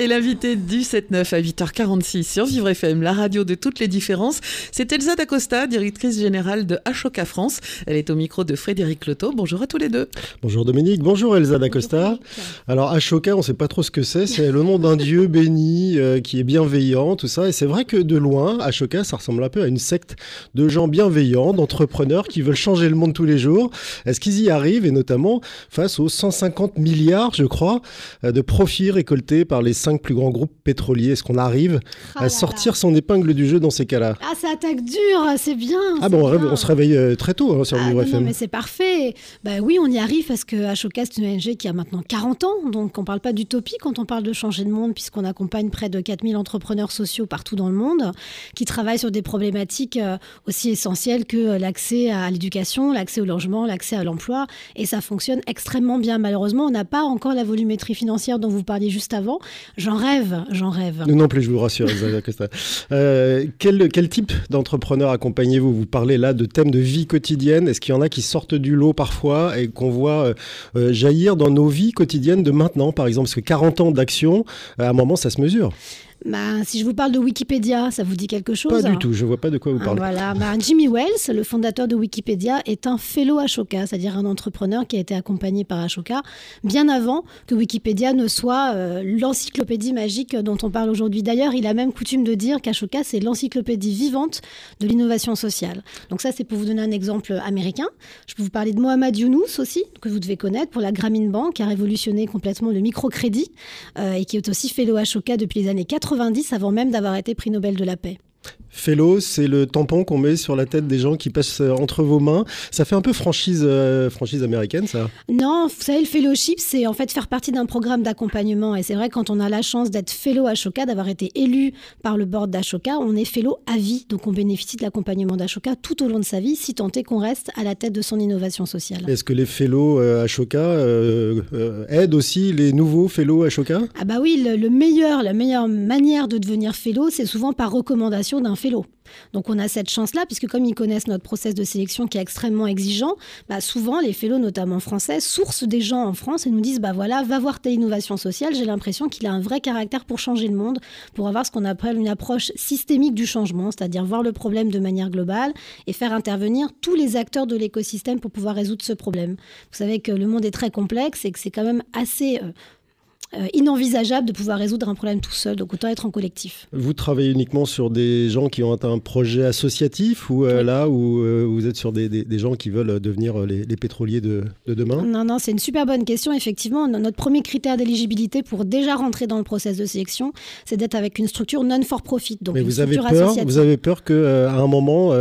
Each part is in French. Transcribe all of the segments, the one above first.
Et l'invité du 7-9 à 8h46 sur Vivre FM, la radio de toutes les différences, c'est Elsa Dacosta, directrice générale de Ashoka France. Elle est au micro de Frédéric Loto. Bonjour à tous les deux. Bonjour Dominique, bonjour Elsa Dacosta. Alors Ashoka, on ne sait pas trop ce que c'est, c'est le nom d'un dieu béni euh, qui est bienveillant, tout ça. Et c'est vrai que de loin, Ashoka, ça ressemble un peu à une secte de gens bienveillants, d'entrepreneurs qui veulent changer le monde tous les jours. Est-ce qu'ils y arrivent? Et notamment face aux 150 milliards, je crois, euh, de profits récoltés par les cinq plus grands groupes pétroliers Est-ce qu'on arrive Ah à là sortir son épingle du jeu dans ces cas-là? Ah, ça attaque dur, c'est bien. Ah bon, bien. rêve- on se réveille euh, très tôt hein, sur Ah, Vivre non, non, FM. mais c'est parfait. Bah oui, on y arrive parce que Ashoka, c'est une ONG qui a maintenant 40 ans. Donc, on parle pas d'utopie quand on parle de changer de monde, puisqu'on accompagne près de 4000 entrepreneurs sociaux partout dans le monde qui travaillent sur des problématiques euh, aussi essentielles que euh, l'accès à l'éducation, l'accès au logement, l'accès à l'emploi. Et ça fonctionne extrêmement bien. Malheureusement, on n'a pas encore la volumétrie financière dont vous parliez juste avant. J'en rêve, j'en rêve. Non plus, je vous rassure. Euh, quel, quel type d'entrepreneur accompagnez-vous? Vous parlez là de thèmes de vie quotidienne. Est-ce qu'il y en a qui sortent du lot parfois et qu'on voit euh, euh, jaillir dans nos vies quotidiennes de maintenant, par exemple? Parce que 40 ans d'action, euh, à un moment, ça se mesure. Bah, si je vous parle de Wikipédia, ça vous dit quelque chose Pas du tout, je vois pas de quoi vous Ah, parlez. Voilà, Bah, Jimmy Wells, le fondateur de Wikipédia, est un fellow Ashoka, c'est-à-dire un entrepreneur qui a été accompagné par Ashoka bien avant que Wikipédia ne soit euh, l'encyclopédie magique dont on parle aujourd'hui. D'ailleurs, il a même coutume de dire qu'Ashoka, c'est l'encyclopédie vivante de l'innovation sociale. Donc ça, c'est pour vous donner un exemple américain. Je peux vous parler de Mohamed Younous aussi, que vous devez connaître, pour la Grameen Bank, qui a révolutionné complètement le microcrédit euh, et qui est aussi fellow Ashoka depuis les années 90, avant même d'avoir été prix Nobel de la paix. Fellow, c'est le tampon qu'on met sur la tête des gens qui passent euh, entre vos mains. Ça fait un peu franchise, euh, franchise américaine, ça. Non, vous savez, le fellowship, c'est en fait faire partie d'un programme d'accompagnement. Et c'est vrai, quand on a la chance d'être fellow Ashoka, d'avoir été élu par le board d'Ashoka, on est fellow à vie. Donc on bénéficie de l'accompagnement d'Ashoka tout au long de sa vie, si tant est qu'on reste à la tête de son innovation sociale. Est-ce que les fellows euh, Ashoka euh, aident aussi les nouveaux fellows Ashoka? Ah bah oui, le, le meilleur, la meilleure manière de devenir fellow, c'est souvent par recommandation d'un fellow. Donc on a cette chance-là, puisque comme ils connaissent notre process de sélection qui est extrêmement exigeant, bah souvent les fellows, notamment français, sourcent des gens en France et nous disent, bah voilà, va voir telle innovation sociale, j'ai l'impression qu'il a un vrai caractère pour changer le monde, pour avoir ce qu'on appelle une approche systémique du changement, c'est-à-dire voir le problème de manière globale et faire intervenir tous les acteurs de l'écosystème pour pouvoir résoudre ce problème. Vous savez que le monde est très complexe et que c'est quand même assez... euh, inenvisageable de pouvoir résoudre un problème tout seul, donc autant être en collectif. Vous travaillez uniquement sur des gens qui ont un projet associatif ou euh, Oui. là où euh, vous êtes sur des, des- des gens qui veulent devenir les, les pétroliers de, de demain? Non, non, c'est une super bonne question. Effectivement, no- notre premier critère d'éligibilité pour déjà rentrer dans le process de sélection, c'est d'être avec une structure non for profit. Donc Mais une vous avez peur, vous avez peur que euh, à un moment,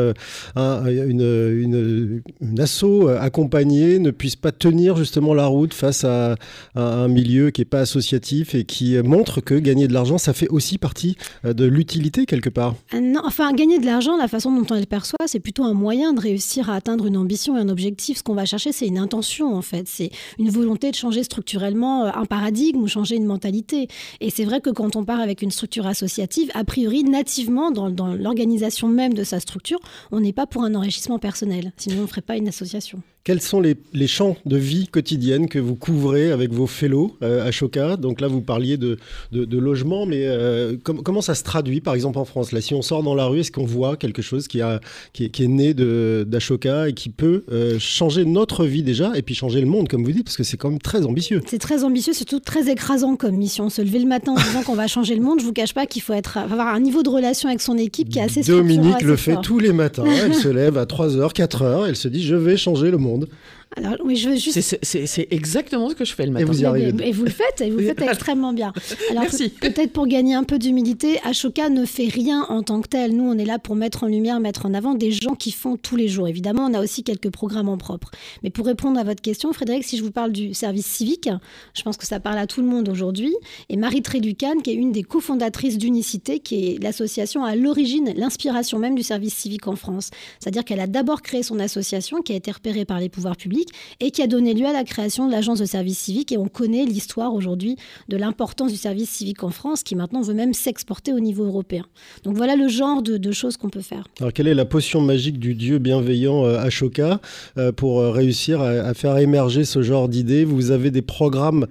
un- une, une, une asso accompagnée ne puisse pas tenir justement la route face à, à un milieu qui n'est pas associatif et qui euh, montre que gagner de l'argent, ça fait aussi partie euh, de l'utilité quelque part. Ah Non, enfin, gagner de l'argent, la façon dont on le perçoit, c'est plutôt un moyen de réussir à atteindre une ambition et un objectif. Ce qu'on va chercher, c'est une intention, en fait. C'est une volonté de changer structurellement euh, un paradigme ou changer une mentalité. Et c'est vrai que quand on part avec une structure associative, a priori, nativement, dans, dans l'organisation même de sa structure, on n'est pas pour un enrichissement personnel. Sinon, on ne ferait pas une association. Quels sont les, les champs de vie quotidienne que vous couvrez avec vos fellows euh, à Choca Donc là, vous parliez de, de, de logement, mais euh, com- comment ça se traduit, par exemple, en France? Là, si on sort dans la rue, est-ce qu'on voit quelque chose qui, a, qui, est, qui est né d'Ashoka et qui peut euh, changer notre vie déjà, et puis changer le monde, comme vous dites, parce que c'est quand même très ambitieux C'est très ambitieux, surtout très écrasant comme mission. Se lever le matin en disant qu'on va changer le monde, je vous cache pas qu'il faut être, avoir un niveau de relation avec son équipe qui est assez Dominique assez le fait fort. tous les matins. Elle se lève à 3h, 4h, elle se dit Je vais changer le monde. mundo. Alors, oui, je veux juste C'est- exactement ce que je fais le matin. vous y arrivez. mais- Et vous le faites, et vous le faites extrêmement bien. Alors Merci. peut- peut-être pour gagner un peu d'humilité, Ashoka ne fait rien en tant que tel. Nous, on est là pour mettre en lumière, mettre en avant des gens qui font tous les jours. Évidemment, on a aussi quelques programmes en propre. Mais pour répondre à votre question, Frédéric, si je vous parle du service civique, je pense que ça parle à tout le monde aujourd'hui. Et Marie Trélucan, qui est une des cofondatrices d'Unicité, qui est l'association à l'origine, l'inspiration même du service civique en France. C'est-à-dire qu'elle a d'abord créé son association, qui a été repérée par les pouvoirs publics, civique et qui a donné lieu à la création de l'agence de service civique. Et on connaît l'histoire aujourd'hui de l'importance du service civique en France, qui maintenant veut même s'exporter au niveau européen. Donc voilà le genre de, choses qu'on peut faire. Alors quelle est la potion magique du Dieu bienveillant euh, Ashoka euh, pour euh, réussir à, faire émerger ce genre d'idées? Vous avez des programmes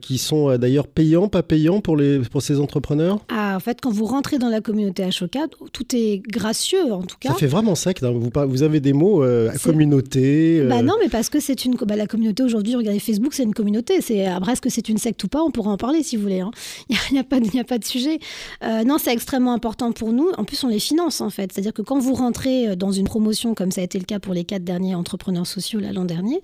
qui sont d'ailleurs payants, pas payants pour, les, pour ces entrepreneurs? Ah, En fait, quand vous rentrez dans la communauté Ashoka, tout est gracieux en tout cas. Ça fait vraiment sec. Hein. Vous, vous avez des mots communauté. Bah non, mais parce que c'est une bah, la communauté aujourd'hui. Regardez Facebook, c'est une communauté. C'est après est-ce que c'est une secte ou pas? On pourra en parler si vous voulez. Hein. Il n'y a, a, pas a pas de sujet. non, c'est extrêmement important pour nous. En plus, on les finance en fait. C'est-à-dire que quand vous rentrez euh, dans une promotion, comme ça a été le cas pour les quatre derniers entrepreneurs sociaux l'an dernier,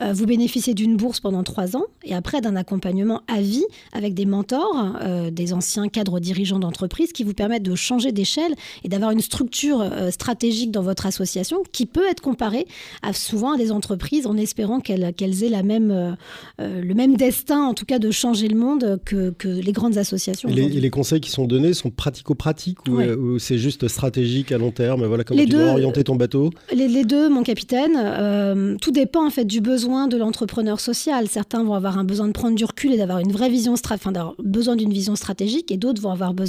euh, vous bénéficiez d'une bourse pendant trois ans et après d'un accompagnement à vie avec des mentors, euh, des anciens cadres dirigeants d'entreprise qui vous permettent de changer d'échelle et d'avoir une structure stratégique dans votre association qui peut être comparée à, souvent à des entreprises en espérant qu'elles aient la même, le même destin, en tout cas de changer le monde que, que les grandes associations. Et les, et les, conseils qui sont donnés sont pratico-pratiques euh, ou, c'est juste stratégique à long terme? Voilà comment tu dois orienter ton bateau? Les, deux, mon capitaine. Euh, tout dépend en fait du besoin de l'entrepreneur social. Certains vont avoir un besoin de prendre du recul et d'avoir une vraie vision, enfin d'avoir besoin d'une vision stratégique, et d'autres vont avoir besoin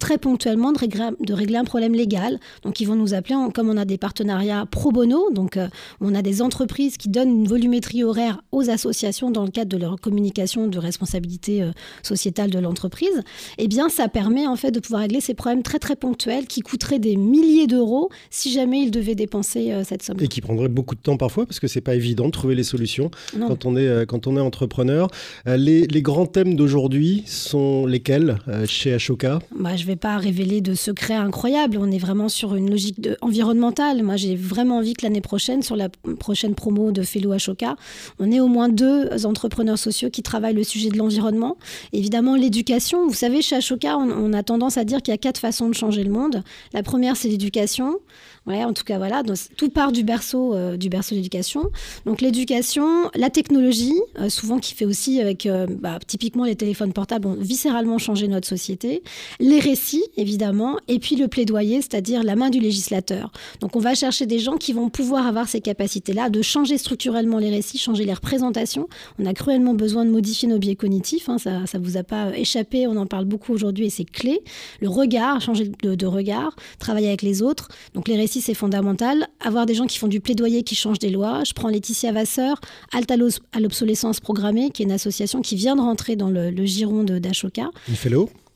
très ponctuellement de régler, de régler un problème légal. Donc ils vont nous appeler, comme on a des partenariats pro bono, donc euh, on a des entreprises qui donnent une volumétrie horaire aux associations dans le cadre de leur communication de responsabilité sociétale de l'entreprise. Eh bien, ça permet en fait de pouvoir régler ces problèmes très très ponctuels qui coûteraient des milliers d'euros si jamais ils devaient dépenser euh, cette somme. Et qui prendrait beaucoup de temps parfois parce que c'est pas évident de trouver les solutions quand on est euh, quand on est entrepreneur. Euh, les, les, grands thèmes d'aujourd'hui sont lesquels chez Ashoka? Bah, je vais pas révéler de secrets incroyables. On est vraiment sur une logique de, environnementale. Moi, j'ai vraiment envie que l'année prochaine, sur la prochaine promo de Fellow Ashoka, on ait au moins deux entrepreneurs sociaux qui travaillent le sujet de l'environnement. Évidemment, l'éducation. Vous savez, chez Ashoka, on, a tendance à dire qu'il y a quatre façon de changer le monde. La première, c'est l'éducation. Ouais, en tout cas, voilà, tout part du berceau, euh, du berceau d'éducation. Donc l'éducation, la technologie, euh, souvent qui fait aussi avec, euh, bah, typiquement les téléphones portables, ont viscéralement changé notre société. Les récits, évidemment, et puis le plaidoyer, c'est-à-dire la main du législateur. Donc on va chercher des gens qui vont pouvoir avoir ces capacités-là de changer structurellement les récits, changer les représentations. On a cruellement besoin de modifier nos biais cognitifs. Hein, ça, ça vous a pas échappé. On en parle beaucoup aujourd'hui et c'est clé. Le regard, changer de, de regard, travailler avec les autres. Donc les récits c'est fondamental. Avoir des gens qui font du plaidoyer, qui changent des lois. Je prends Laetitia Vasseur, Alta à l'obsolescence programmée, qui est une association qui vient de rentrer dans le, giron d'Ashoka. Une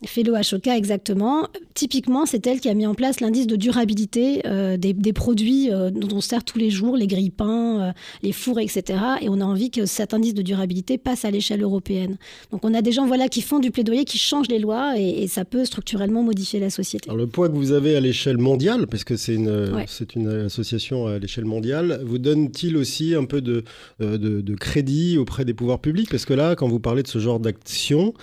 Fellow Ashoka, exactement. Typiquement, c'est elle qui a mis en place l'indice de durabilité euh, des, produits euh, dont on sert tous les jours, les grille-pains, euh, les fours, etc. Et on a envie que cet indice de durabilité passe à l'échelle européenne. Donc on a des gens voilà, qui font du plaidoyer, qui changent les lois, et, ça peut structurellement modifier la société. Alors le poids que vous avez à l'échelle mondiale, parce que c'est une, c'est une association à l'échelle mondiale, vous donne-t-il aussi un peu de, de, de, crédit auprès des pouvoirs publics? Parce que là, quand vous parlez de ce genre d'action,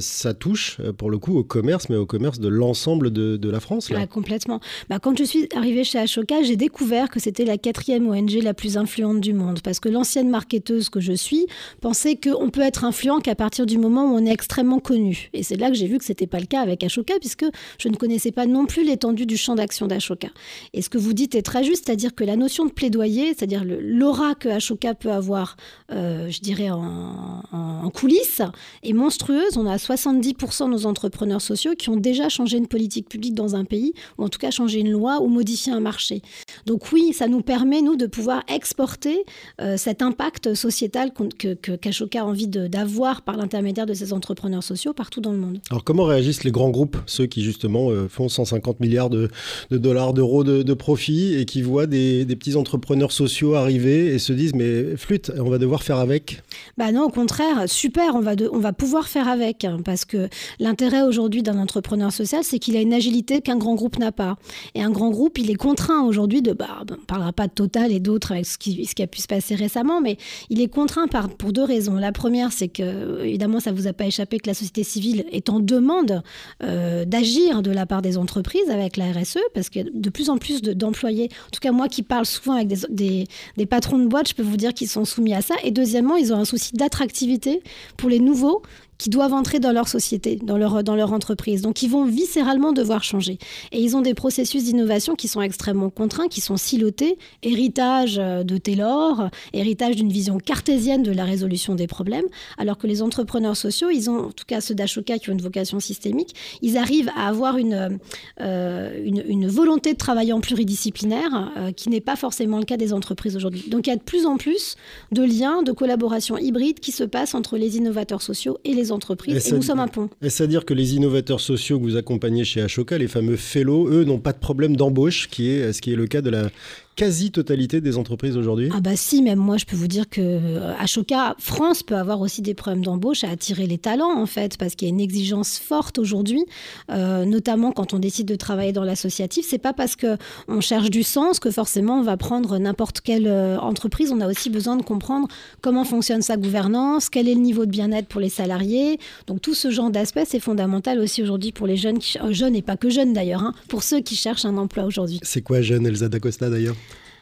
ça touche pour le coup au commerce, mais au commerce de l'ensemble de, la France. Là. complètement. Bah, quand je suis arrivée chez Ashoka, j'ai découvert que c'était la quatrième ONG la plus influente du monde. Parce que l'ancienne marketeuse que je suis pensait qu'on peut être influent qu'à partir du moment où on est extrêmement connu. Et c'est là que j'ai vu que ce n'était pas le cas avec Ashoka, puisque je ne connaissais pas non plus l'étendue du champ d'action d'Ashoka. Et ce que vous dites est très juste, c'est-à-dire que la notion de plaidoyer, c'est-à-dire l'aura que Ashoka peut avoir, euh, je dirais, en, en coulisses, est monstrueuse. On a 70% de nos entrepreneurs sociaux qui ont déjà changé une politique publique dans un pays, ou en tout cas changé une loi ou modifié un marché. Donc oui, ça nous permet, nous, de pouvoir exporter euh, cet impact sociétal que, que a envie d'avoir par l'intermédiaire de ces entrepreneurs sociaux partout dans le monde. Alors comment réagissent les grands groupes, ceux qui justement euh, font 150 milliards de, dollars, d'euros de, de, profit et qui voient des, petits entrepreneurs sociaux arriver et se disent mais flûte, on va devoir faire avec? Bah non, au contraire, super, on va, on va pouvoir faire avec hein, parce que l'intérêt aujourd'hui d'un entrepreneur social, c'est qu'il a une agilité qu'un grand groupe n'a pas. Et un grand groupe, il est contraint aujourd'hui de, bah, on ne parlera pas de Total et d'autres avec ce qui, a pu se passer récemment, mais il est contraint par, pour deux raisons. La première, c'est que, évidemment, ça ne vous a pas échappé que la société civile est en demande euh, d'agir de la part des entreprises avec la RSE, parce que de plus en plus d'employés, en tout cas moi qui parle souvent avec des, des, des patrons de boîtes, je peux vous dire qu'ils sont soumis à ça. Et deuxièmement, ils ont un souci d'attractivité pour les nouveaux qui doivent entrer dans leur société, dans leur, entreprise. Donc, ils vont viscéralement devoir changer. Et ils ont des processus d'innovation qui sont extrêmement contraints, qui sont silotés, héritage euh, de Taylor, héritage d'une vision cartésienne de la résolution des problèmes, alors que les entrepreneurs sociaux, ils ont, en tout cas ceux d'Ashoka qui ont une vocation systémique, ils arrivent à avoir une, euh, une, volonté de travailler en pluridisciplinaire euh, qui n'est pas forcément le cas des entreprises aujourd'hui. Donc, il y a de plus en plus de liens, de collaboration hybride qui se passent entre les innovateurs sociaux et les entreprises. Et, nous sommes un pont. Est-ce à dire que les innovateurs sociaux que vous accompagnez chez Ashoka, les fameux fellows, eux, n'ont pas de problème d'embauche, qui est ce qui est le cas de la quasi-totalité des entreprises aujourd'hui Ah bah si, même moi je peux vous dire que euh, Ashoka France peut avoir aussi des problèmes d'embauche à attirer les talents en fait, parce qu'il y a une exigence forte aujourd'hui, euh, notamment quand on décide de travailler dans l'associatif. C'est pas parce que on cherche du sens que forcément on va prendre n'importe quelle euh, entreprise. On a aussi besoin de comprendre comment fonctionne sa gouvernance, quel est le niveau de bien-être pour les salariés. Donc tout ce genre d'aspect c'est fondamental aussi aujourd'hui pour les jeunes, qui, jeunes et pas que jeunes d'ailleurs, hein, pour ceux qui cherchent un emploi aujourd'hui. C'est quoi jeune Elsa D'Acosta d'ailleurs?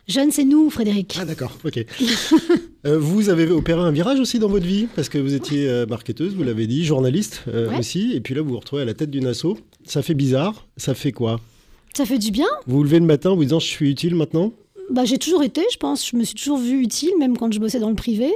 Jeune, c'est nous, Frédéric. Ah d'accord, ok. Euh, vous avez opéré un virage aussi dans votre vie, parce que vous étiez euh, marketeuse, vous l'avez dit, journaliste euh, aussi, et puis là vous vous retrouvez à la tête d'une asso. Ça fait bizarre, ça fait quoi? Ça fait du bien. Vous vous levez le matin en vous disant je suis utile maintenant? Bah, j'ai toujours été, je pense. Je me suis toujours vue utile, même quand je bossais dans le privé.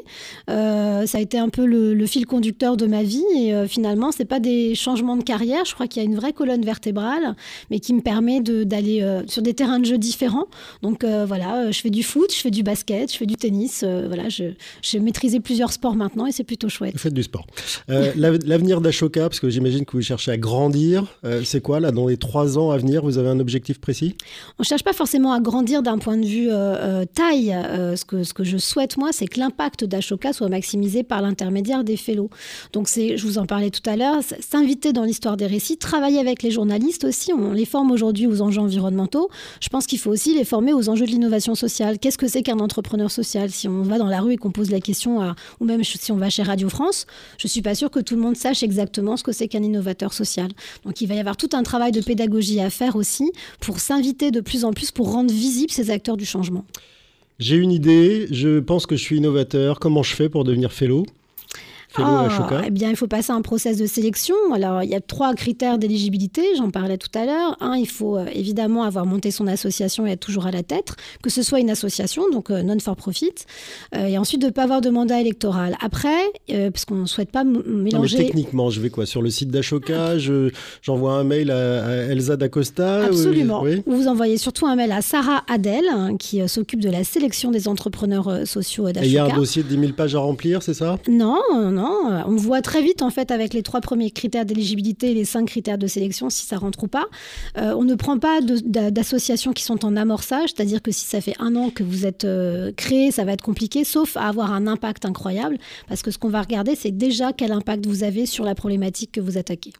Euh, ça a été un peu le, fil conducteur de ma vie. Et euh, finalement, c'est pas des changements de carrière. Je crois qu'il y a une vraie colonne vertébrale, mais qui me permet d'aller euh, sur des terrains de jeu différents. Donc voilà, je fais du foot, je fais du basket, je fais du tennis. voilà, j'ai maîtrisé plusieurs sports maintenant et c'est plutôt chouette. Vous faites du sport. L'avenir d'Ashoka, parce que j'imagine que vous cherchez à grandir, c'est quoi là dans les trois ans à venir Vous avez un objectif précis? On cherche pas forcément à grandir d'un point de vue euh, euh, taille, euh, ce, que, je souhaite, moi, c'est que l'impact d'Ashoka soit maximisé par l'intermédiaire des fellows. Donc, je vous en parlais tout à l'heure, s'inviter dans l'histoire des récits, travailler avec les journalistes aussi. On les forme aujourd'hui aux enjeux environnementaux. Je pense qu'il faut aussi les former aux enjeux de l'innovation sociale. Qu'est-ce que c'est qu'un entrepreneur social Si on va dans la rue et qu'on pose la question, à, ou même si on va chez Radio France, je suis pas sûre que tout le monde sache exactement ce que c'est qu'un innovateur social. Donc, il va y avoir tout un travail de pédagogie à faire aussi pour s'inviter de plus en plus, pour rendre visibles ces acteurs du changement? J'ai une idée, je pense que je suis innovateur. Comment je fais pour devenir fellow? Ah, eh bien, il faut passer un process de sélection. Alors, il y a trois critères d'éligibilité, j'en parlais tout à l'heure. Un, il faut euh, évidemment avoir monté son association et être toujours à la tête, que ce soit une association, donc euh, non-for-profit, euh, et ensuite de ne pas avoir de mandat électoral. Après, parce qu'on ne souhaite pas mélanger... techniquement, je vais quoi? Sur le site d'Ashoka, j'envoie un mail à, Elsa D'Acosta Absolument. Vous envoyez surtout un mail à Sarah Adel, hein, qui s'occupe de la sélection des entrepreneurs sociaux d'Ashoka. il y a un dossier de 10 000 pages à remplir, c'est ça? Non, non euh, on voit très vite, en fait, avec les trois premiers critères d'éligibilité et les cinq critères de sélection, si ça rentre ou pas. Euh, on ne prend pas d'associations qui sont en amorçage, c'est-à-dire que si ça fait un an que vous êtes euh, créé, ça va être compliqué, sauf à avoir un impact incroyable, parce que ce qu'on va regarder, c'est déjà quel impact vous avez sur la problématique que vous attaquez.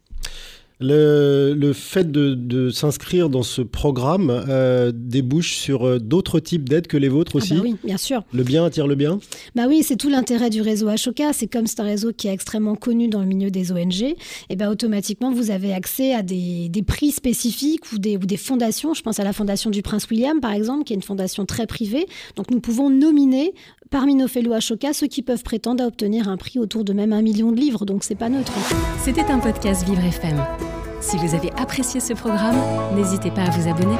Le, fait de, s'inscrire dans ce programme euh, débouche sur euh, d'autres types d'aides que les vôtres ah aussi bah Oui, bien sûr. Le bien attire le bien Bah oui, c'est tout l'intérêt du réseau Ashoka. C'est comme c'est un réseau qui est extrêmement connu dans le milieu des ONG, et ben automatiquement vous avez accès à des, prix spécifiques ou des, ou des fondations. Je pense à la fondation du Prince William par exemple, qui est une fondation très privée. Donc nous pouvons nominer parmi nos fellows Ashoka ceux qui peuvent prétendre à obtenir un prix autour de même un million de livres. Donc c'est pas neutre. C'était un podcast Vivre FM. Si vous avez apprécié ce programme, n'hésitez pas à vous abonner.